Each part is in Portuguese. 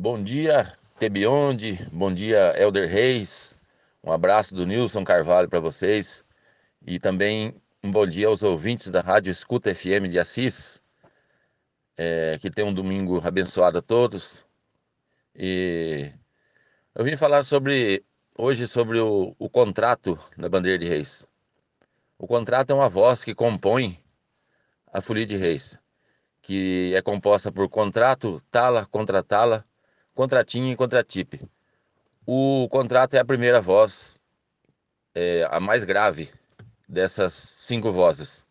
Bom dia, Tebionde. Bom dia, Elder Reis. Um abraço do Nilson Carvalho para vocês. E também um bom dia aos ouvintes da Rádio Escuta FM de Assis. É, que tem um domingo abençoado a todos. E eu vim falar sobre hoje sobre o, o contrato da bandeira de reis. O contrato é uma voz que compõe a folia de reis, que é composta por contrato, tala, contratala, contratinho e contratipe. O contrato é a primeira voz, é, a mais grave dessas cinco vozes.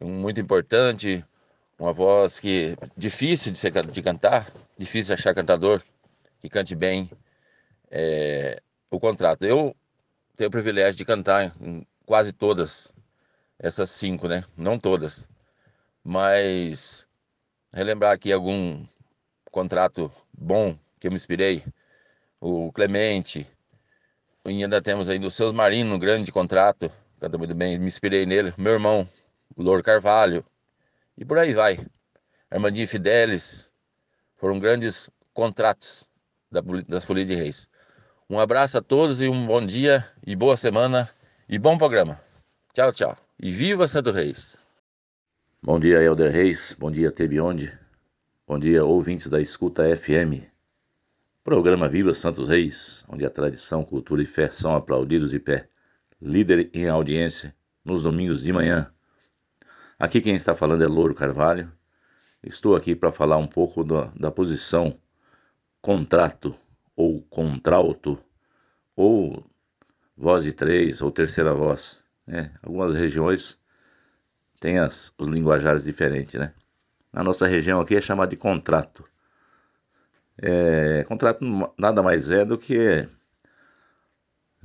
Muito importante, uma voz que difícil de, ser, de cantar, difícil achar cantador que cante bem é, o contrato. Eu tenho o privilégio de cantar em quase todas essas cinco, né? Não todas, mas relembrar aqui algum contrato bom que eu me inspirei. O Clemente, e ainda temos ainda o Seus Marino, um grande contrato, canta muito bem, me inspirei nele. Meu irmão, o Louro Carvalho, e por aí vai. Armandinho Fidelis, foram grandes contratos das Folias de Reis. Um abraço a todos e um bom dia e boa semana e bom programa. Tchau, tchau. E viva Santo Reis! Bom dia, Elder Reis. Bom dia, Tebionde. Bom dia, ouvintes da Escuta FM. Programa Viva Santos Reis, onde a tradição, cultura e fé são aplaudidos de pé. Líder em audiência nos domingos de manhã. Aqui quem está falando é Louro Carvalho. Estou aqui para falar um pouco da, da posição contrato ou contralto ou voz de três ou terceira voz. Né? Algumas regiões tem as, os linguajares diferentes, né? Na nossa região aqui é chamado de contrato. É, contrato nada mais é do que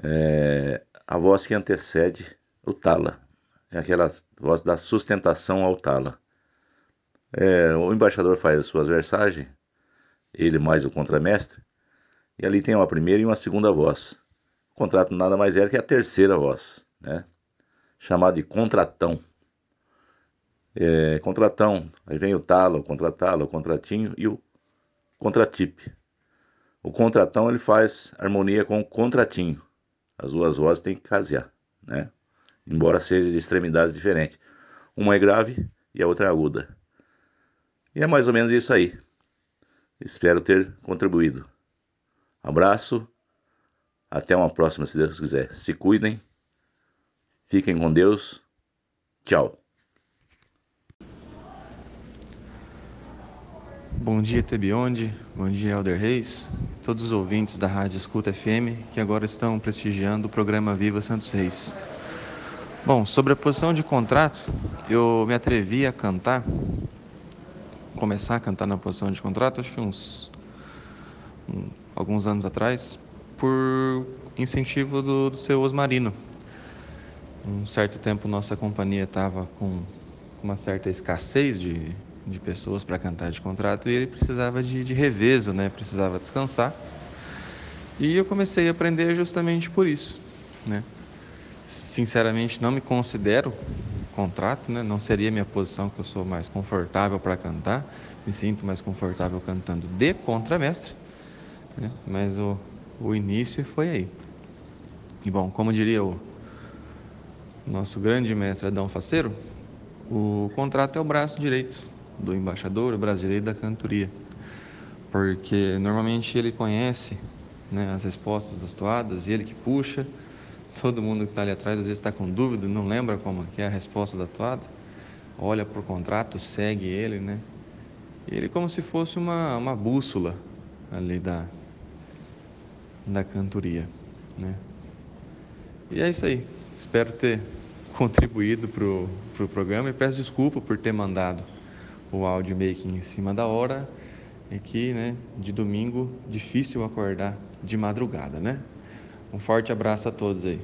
é, a voz que antecede o tala. É aquela voz da sustentação ao tala. É, o embaixador faz as suas versagens, ele mais o contramestre, e ali tem uma primeira e uma segunda voz. O contrato nada mais é que a terceira voz, né? chamado de contratão é, contratão, aí vem o talo, o contratalo, o contratinho e o contratipe. O contratão ele faz harmonia com o contratinho. As duas vozes têm que casear, né? Embora sejam de extremidades diferentes. Uma é grave e a outra é aguda. E é mais ou menos isso aí. Espero ter contribuído. Abraço. Até uma próxima, se Deus quiser. Se cuidem. Fiquem com Deus. Tchau. Bom dia, Tebionde. Bom dia, Elder Reis. Todos os ouvintes da Rádio Escuta FM que agora estão prestigiando o programa Viva Santos Reis. Bom, sobre a posição de contrato, eu me atrevi a cantar, começar a cantar na posição de contrato, acho que uns um, alguns anos atrás, por incentivo do, do seu Osmarino. Um certo tempo nossa companhia estava com uma certa escassez de, de pessoas para cantar de contrato e ele precisava de, de revezo, né? precisava descansar. E eu comecei a aprender justamente por isso. Né? Sinceramente, não me considero contrato, né? não seria minha posição que eu sou mais confortável para cantar, me sinto mais confortável cantando de contramestre, né? mas o, o início foi aí. E bom, como diria o nosso grande mestre Adão Faceiro, o contrato é o braço direito do embaixador, brasileiro da cantoria, porque normalmente ele conhece né, as respostas das toadas e ele que puxa. Todo mundo que está ali atrás às vezes está com dúvida, não lembra como é a resposta da toada, olha para o contrato, segue ele, né? Ele como se fosse uma, uma bússola ali da, da cantoria, né? E é isso aí. Espero ter contribuído para o pro programa e peço desculpa por ter mandado o áudio meio que em cima da hora e que, né, de domingo, difícil acordar de madrugada, né? Um forte abraço a todos aí.